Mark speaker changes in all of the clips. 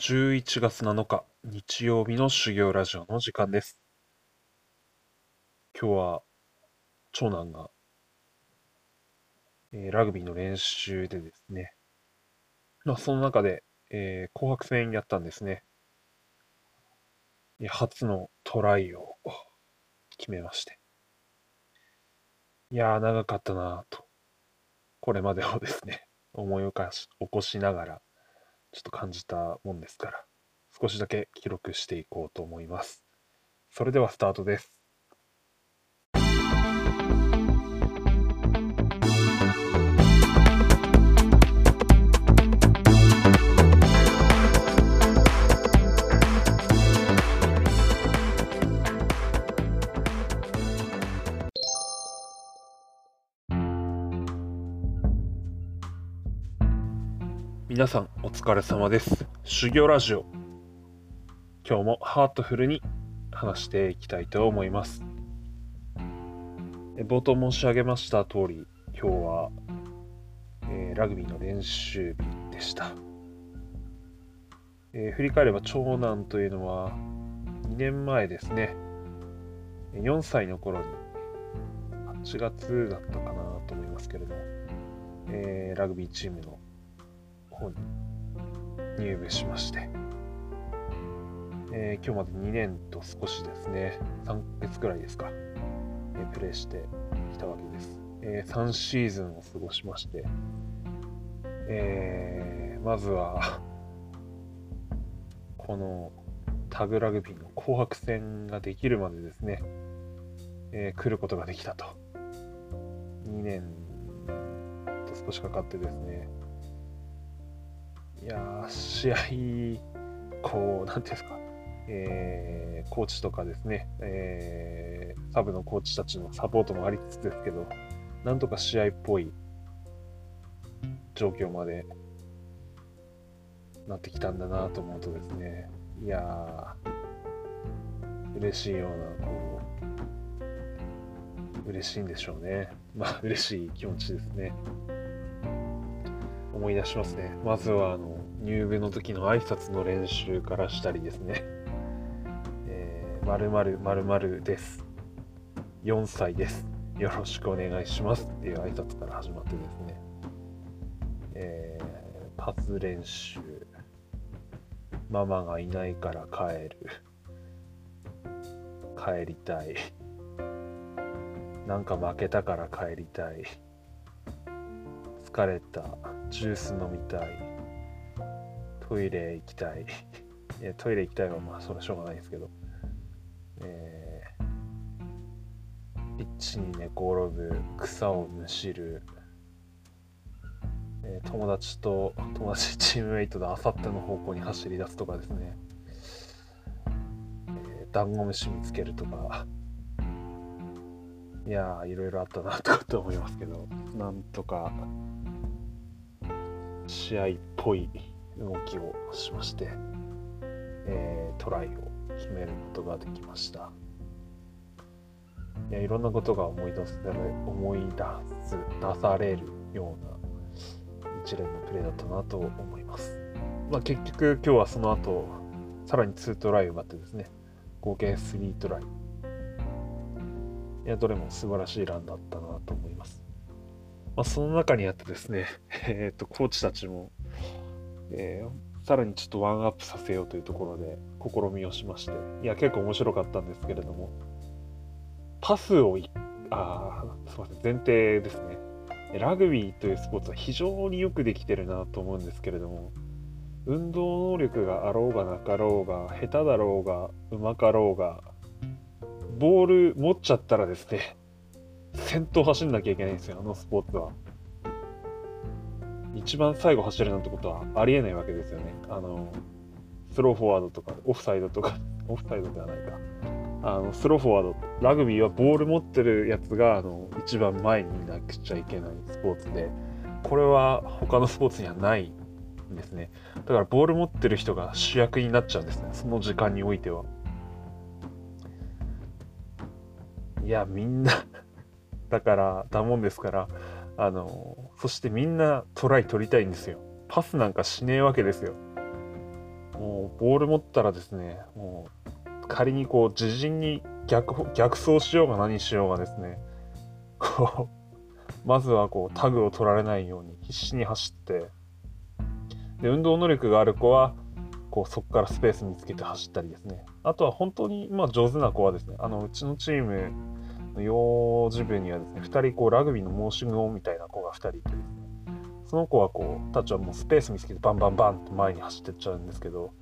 Speaker 1: 11月7日日曜日の修行ラジオの時間です。今日は長男が、えーラグビーの練習でですね、まあ、その中で、えー紅白戦やったんですね。初のトライを決めまして。いやー、長かったなぁと、これまでをですね、思い起かし起こしながら、ちょっと感じたもんですから、少しだけ記録していこうと思います。それではスタートです。皆さんお疲れ様です。修行ラジオ。今日もハートフルに話していきたいと思います。冒頭申し上げました通り、今日は、えーラグビーの練習日でした。えー振り返れば長男というのは2年前ですね、4歳の頃に8月だったかなと思いますけれども、えーラグビーチームの方に入部しまして、えー今日まで2年と少しですね、3ヶ月くらいですか、えープレーしてきたわけです。えー3シーズンを過ごしまして、えーまずは、このタグラグビーの紅白戦ができるまでですね、えー来ることができたと。2年と少しかかってですね、いや、試合、こう、なんていうんですか、えーコーチとかですね、えーサブのコーチたちのサポートもありつつですけど、なんとか試合っぽい状況までなってきたんだなと思うとですね、いやー、嬉しいような、こう、嬉しいんでしょうね。まあ、嬉しい気持ちですね。思い出しますね。まずはあの入部の時の挨拶の練習からしたりですね。えー、〇〇〇〇です。4歳です。よろしくお願いしますっていう挨拶から始まってですね。えーパス練習。ママがいないから帰る。帰りたい。なんか負けたから帰りたい。疲れた。ジュース飲みたい。トイレ行きたい。いトイレ行きたいはまあそれはしょうがないですけど。えー、ピッチに寝転ぶ、草をむしる、え友達と、友達チームメイトであさっての方向に走り出すとかですね。えーダンゴムシ見つけるとか。いや、いろいろあったなとかって思いますけど、なんとか試合っぽい動きをしまして、えートライを決めることができました。いやいろんなことが思い出せ思い出す出されるような一連のプレーだったなと思います。まあ、結局今日はその後さらに2トライを奪ってですね合計3トライいやどれも素晴らしいランだったなとま。あ、その中にあってですね、えー、とコーチたちも、えーさらにちょっとワンアップさせようというところで試みをしましていや結構面白かったんですけれどもパスをいあすみません前提ですねラグビーというスポーツは非常によくできてるなと思うんですけれども運動能力があろうがなかろうが下手だろうがうまかろうがボール持っちゃったらですね先頭走んなきゃいけないんですよあのスポーツは。一番最後走るなんてことはありえないわけですよね。あのスローフォワードとかオフサイドとか オフサイドではないか。あのスローフォワードラグビーはボール持ってるやつがあの一番前にいなくちゃいけないスポーツでこれは他のスポーツにはないんですね。だからボール持ってる人が主役になっちゃうんですね。その時間においては。いやみんなだからだもんですからあのそしてみんなトライ取りたいんですよ。パスなんかしねえわけですよ。もうボール持ったらですねもう仮にこう自陣に逆逆走しようが何しようがですねこうまずはこうタグを取られないように必死に走ってで運動能力がある子はこうそこからスペース見つけて走ったりですね。あとは本当にまあ上手な子はですねあのうちのチームの幼児部にはですね2人こうラグビーの申し子みたいな子が2人いてですねその子はこうたちはもうスペース見つけてバンバンバンと前に走ってっちゃうんですけど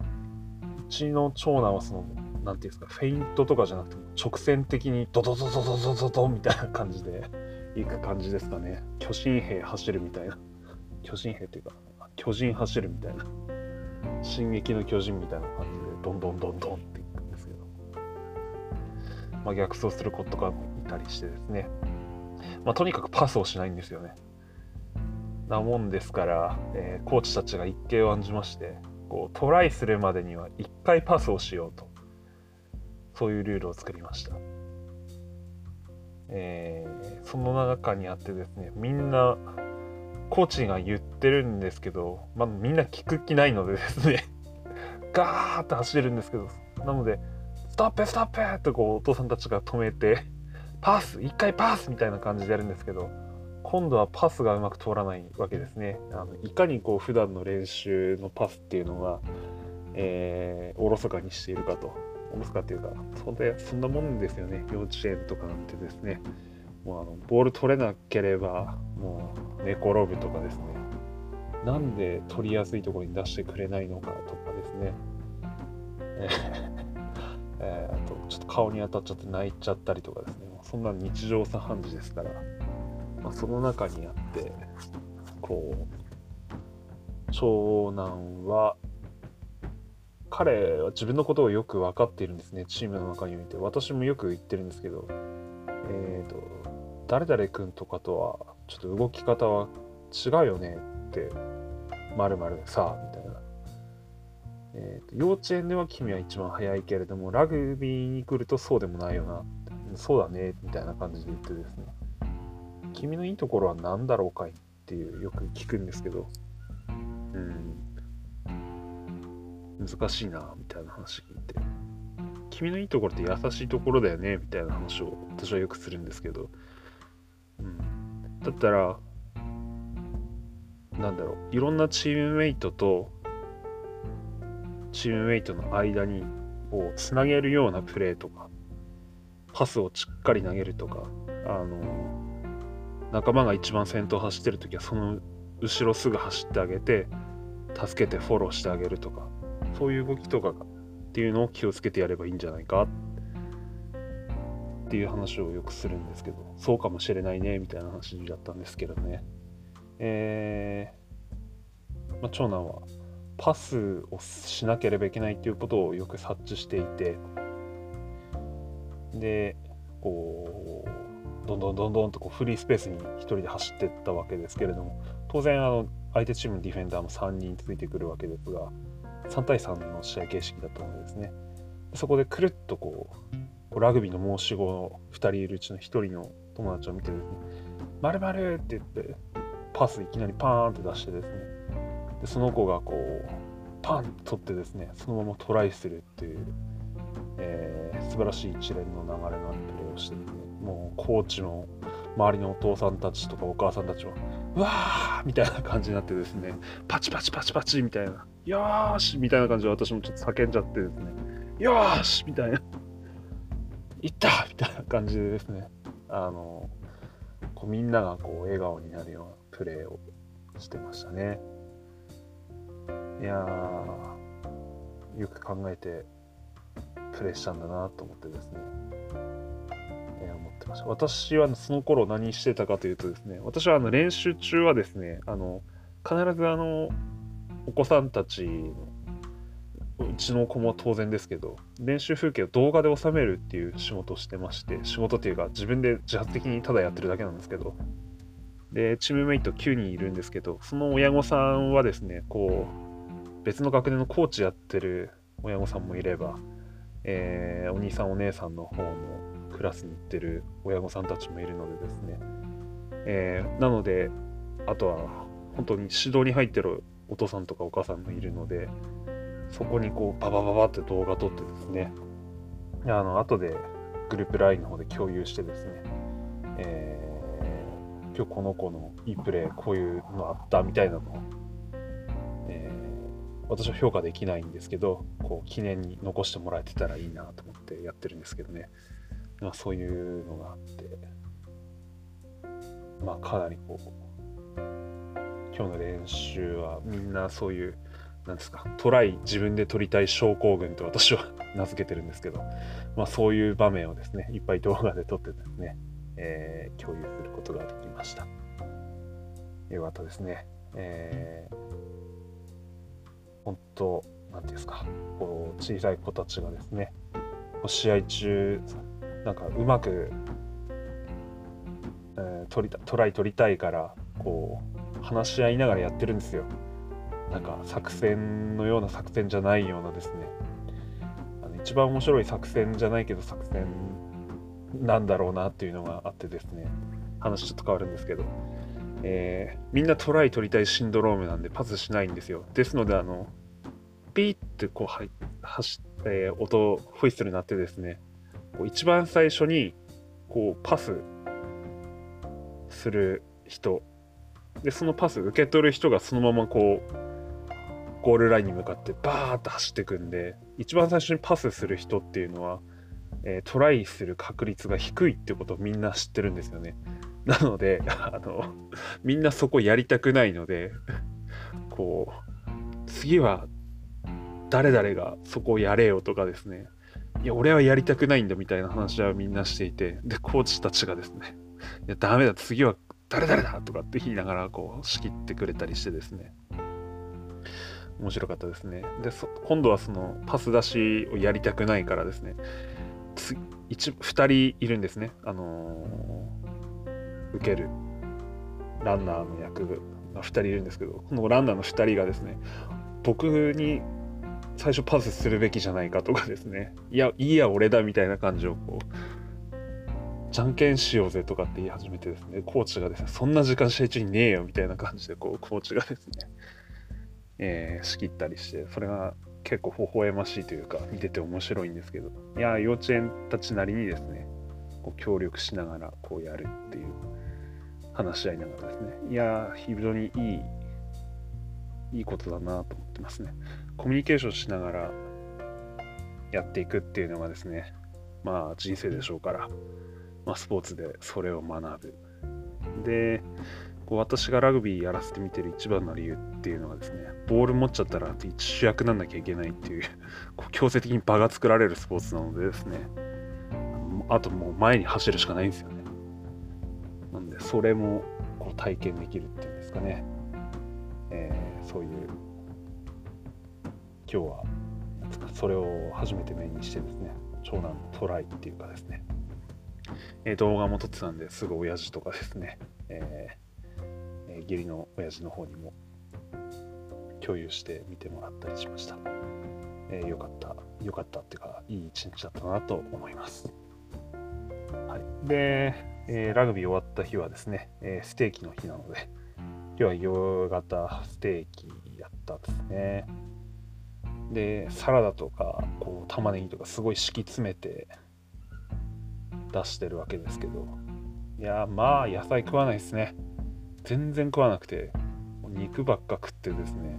Speaker 1: うちの長男はその何ていうんですかフェイントとかじゃなくて直線的にドドドドドドドドみたいな感じで行く感じですかね。巨神兵走るみたいな。巨神兵っていうか巨人走るみたいな。進撃の巨人みたいな感じでどんどんどんどんまあ、逆走する子とかもいたりしてですね、まあ、とにかくパスをしないんですよね。なもんですから、えー、コーチたちが一計を案じましてこうトライするまでには1回パスをしようと。そういうルールを作りました、えー、その中にあってですねみんなコーチが言ってるんですけど、まあ、みんな聞く気ないのでですね ガーッと走るんですけどなのでストップストップとこうお父さんたちが止めてパス1回パスみたいな感じでやるんですけど今度はパスがうまく通らないわけですね。あのいかにこう普段の練習のパスっていうのが、えー、おろそかにしているかと。おろそかっていうか、そんなそんなもんですよね。幼稚園とかなんてですね。もうあのボール取れなければ、もう寝転ぶとかですね。なんで取りやすいところに出してくれないのかとかですね。えー、あと、ちょっと顔に当たっちゃって泣いちゃったりとかですね。そんな日常茶飯事ですから。まあ、その中にあってこう長男は彼は自分のことをよく分かっているんですねチームの中において私もよく言ってるんですけどえっ、ー、と誰々君とかとはちょっと動き方は違うよねってまるまるさあみたいな、えーと、幼稚園では君は一番早いけれどもラグビーに来るとそうでもないよな。そうだねみたいな感じで言ってですね。君のいいところは何だろうかいっていうよく聞くんですけど、うん、難しいな、みたいな話聞いて。君のいいところって優しいところだよね、みたいな話を私はよくするんですけど、うん、だったら、なんだろう、いろんなチームメイトと、チームメイトの間に、をつなげるようなプレーとか、パスをしっかり投げるとか、あの、仲間が一番先頭走ってる時はその後ろすぐ走ってあげて助けてフォローしてあげるとかそういう動きとかっていうのを気をつけてやればいいんじゃないかっていう話をよくするんですけどそうかもしれないねみたいな話だったんですけどね。えー、まあ、長男はパスをしなければいけないっていうことをよく察知していてでこうどんどんどんどんとこうフリースペースに1人で走っていったわけですけれども当然あの相手チームのディフェンダーも3人ついてくるわけですが3対3の試合形式だったのでですね。そこでくるっとこうラグビーの申し子の2人いるうちの1人の友達を見てですね「まるまるって言ってパスいきなりパーンって出してですねでその子がこうパンと取ってですねそのままトライするっていう、えー、素晴らしい一連の流れのあるプレーをしてですねもうコーチの周りのお父さんたちとかお母さんたちはうわーみたいな感じになってですねパチパチパチパチみたいなよーしみたいな感じで私もちょっと叫んじゃってですねよーしみたいないったみたいな感じでですねあのこうみんながこう笑顔になるようなプレーをしてましたね。いやよく考えてプレーしたんだなと思ってですねえ、思ってました。私はその頃何してたかというとですね、私はあの練習中はですね、あの必ずあのお子さんたちのうちの子も当然ですけど、練習風景を動画で収めるっていう仕事をしてまして、仕事っていうか自分で自発的にただやってるだけなんですけど、で、チームメイト9人いるんですけど、その親御さんはですね、こう、別の学年のコーチやってる親御さんもいれば、えー、お兄さんお姉さんの方もクラスに行ってる親御さんたちもいるのでですね、えー、なのであとは本当に指導に入ってるお父さんとかお母さんもいるのでそこにこうババババって動画撮ってですね。あの後でグループ LINE の方で共有してですね、えー、今日この子のいいプレーこういうのあったみたいなの、えー、私は評価できないんですけどこう記念に残してもらえてたらいいなと思ってやってるんですけどね、まあ、そういうのがあってまあかなりこう今日の練習はみんなそういうなんですかトライ自分で取りたい症候群と私は名付けてるんですけど、まあ、そういう場面をですねいっぱい動画で撮ってたんですね、えー、共有することができました。よかったですね。えー、本当なんていうんですか。こう小さい子たちがですね試合中なんかうまく、えー、取りたトライ取りたいからこう話し合いながらやってるんですよ。なんか作戦のような作戦じゃないようなですね。あの一番面白い作戦じゃないけど作戦なんだろうなっていうのがあってですね。話ちょっと変わるんですけど、えー、みんなトライ取りたいシンドロームなんでパスしないんですよ。ですのであのピーってこうは走って、音ホイッスルになってですね。こう一番最初にこうパスする人。でそのパス受け取る人がそのままこうゴールラインに向かってバーッと走っていくんで一番最初にパスする人っていうのは、えー、トライする確率が低いってことをみんな知ってるんですよね。なのであのみんなそこやりたくないので こう次は誰々がそこをやれよとかですねいや俺はやりたくないんだみたいな話はみんなしていてでコーチたちがですねいやダメだ次は誰々だとかって言いながらこう仕切ってくれたりしてですね面白かったですね。で、今度はそのパス出しをやりたくないからですね、つ2人いるんですね。あのー、受ける。ランナーの役が2人いるんですけど、このランナーの2人がですね、僕に最初パスするべきじゃないかとかですね、いや、いいや、俺だみたいな感じをこう、じゃんけんしようぜとかって言い始めてですね、コーチがですね、そんな時間試合中にねえよみたいな感じで、こう、コーチがですね、えー、仕切ったりしてそれが結構微笑ましいというか見てて面白いんですけど。いや幼稚園たちなりにですねこう協力しながらこうやるっていう話し合いながらですね。いや非常にいいいいことだなと思ってますね。コミュニケーションしながらやっていくっていうのがですねまあ人生でしょうから、まあ、スポーツでそれを学ぶ。でこう私がラグビーやらせてみてる一番の理由っていうのはですね、ボール持っちゃったら一主役なんなきゃいけないっていう、こう強制的に場が作られるスポーツなのでですね、あともう前に走るしかないんですよね。なんで、それもこう体験できるっていうんですかね。えー、そういう、今日は、それを初めて目にしてですね、長男のトライっていうかですね、え、動画も撮ってたんですぐ親父とかですね、えー義理の親父の方にも共有して見てもらったりしました。えー、よかった、よかったっていうか、いい一日だったなと思います。はい、で、えー、ラグビー終わった日はですね、えー、ステーキの日なので、今日は夕方ステーキやったんですね。で、サラダとか、こう、玉ねぎとかすごい敷き詰めて出してるわけですけど、いや、まあ、野菜食わないですね。全然食わなくて肉ばっか食ってですね、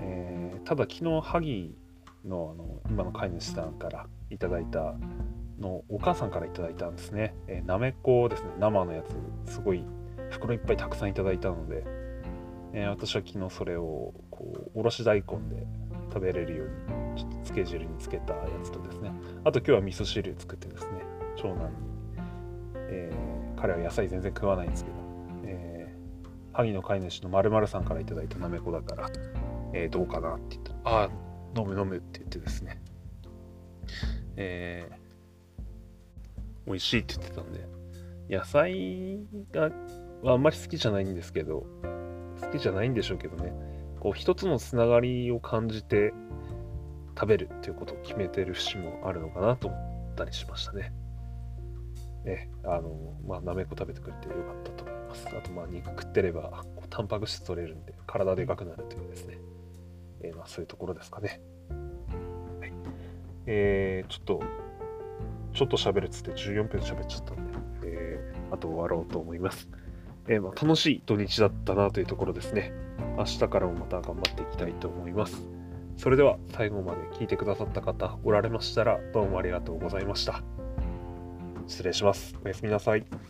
Speaker 1: えー、ただ昨日萩のあの今の飼い主さんからいただいたのお母さんからいただいたんですね、えー、なめこですね。生のやつすごい袋いっぱいたくさんいただいたので、えー、私は昨日それをこうおろし大根で食べれるようにちょっと漬け汁につけたやつとですね。あと今日は味噌汁作ってですね。長男に、え、彼は野菜全然食わないんですけど。萩の飼い主の〇〇さんから頂いたなめこだから、えー、どうかなって言ったら、ああ、飲む飲むって言ってですね、えー、美味しいって言ってたんで、野菜がはあんまり好きじゃないんですけど、好きじゃないんでしょうけどね、こう一つのつながりを感じて食べるっていうことを決めてる節もあるのかなと思ったりしましたね。え、あの、まあ、なめこ食べてくれてよかったとます。あと、まあ、肉食ってれば、タンパク質取れるんで体でかくなるというですね、えー、まあ、そういうところですかね。はい、えー、ちょっと、ちょっと喋るっつって14分喋っちゃったんで、えー、あと終わろうと思います。えー、まあ、楽しい土日だったなというところですね。明日からもまた頑張っていきたいと思います。それでは最後まで聞いてくださった方おられましたらどうもありがとうございました。失礼します。おやすみなさい。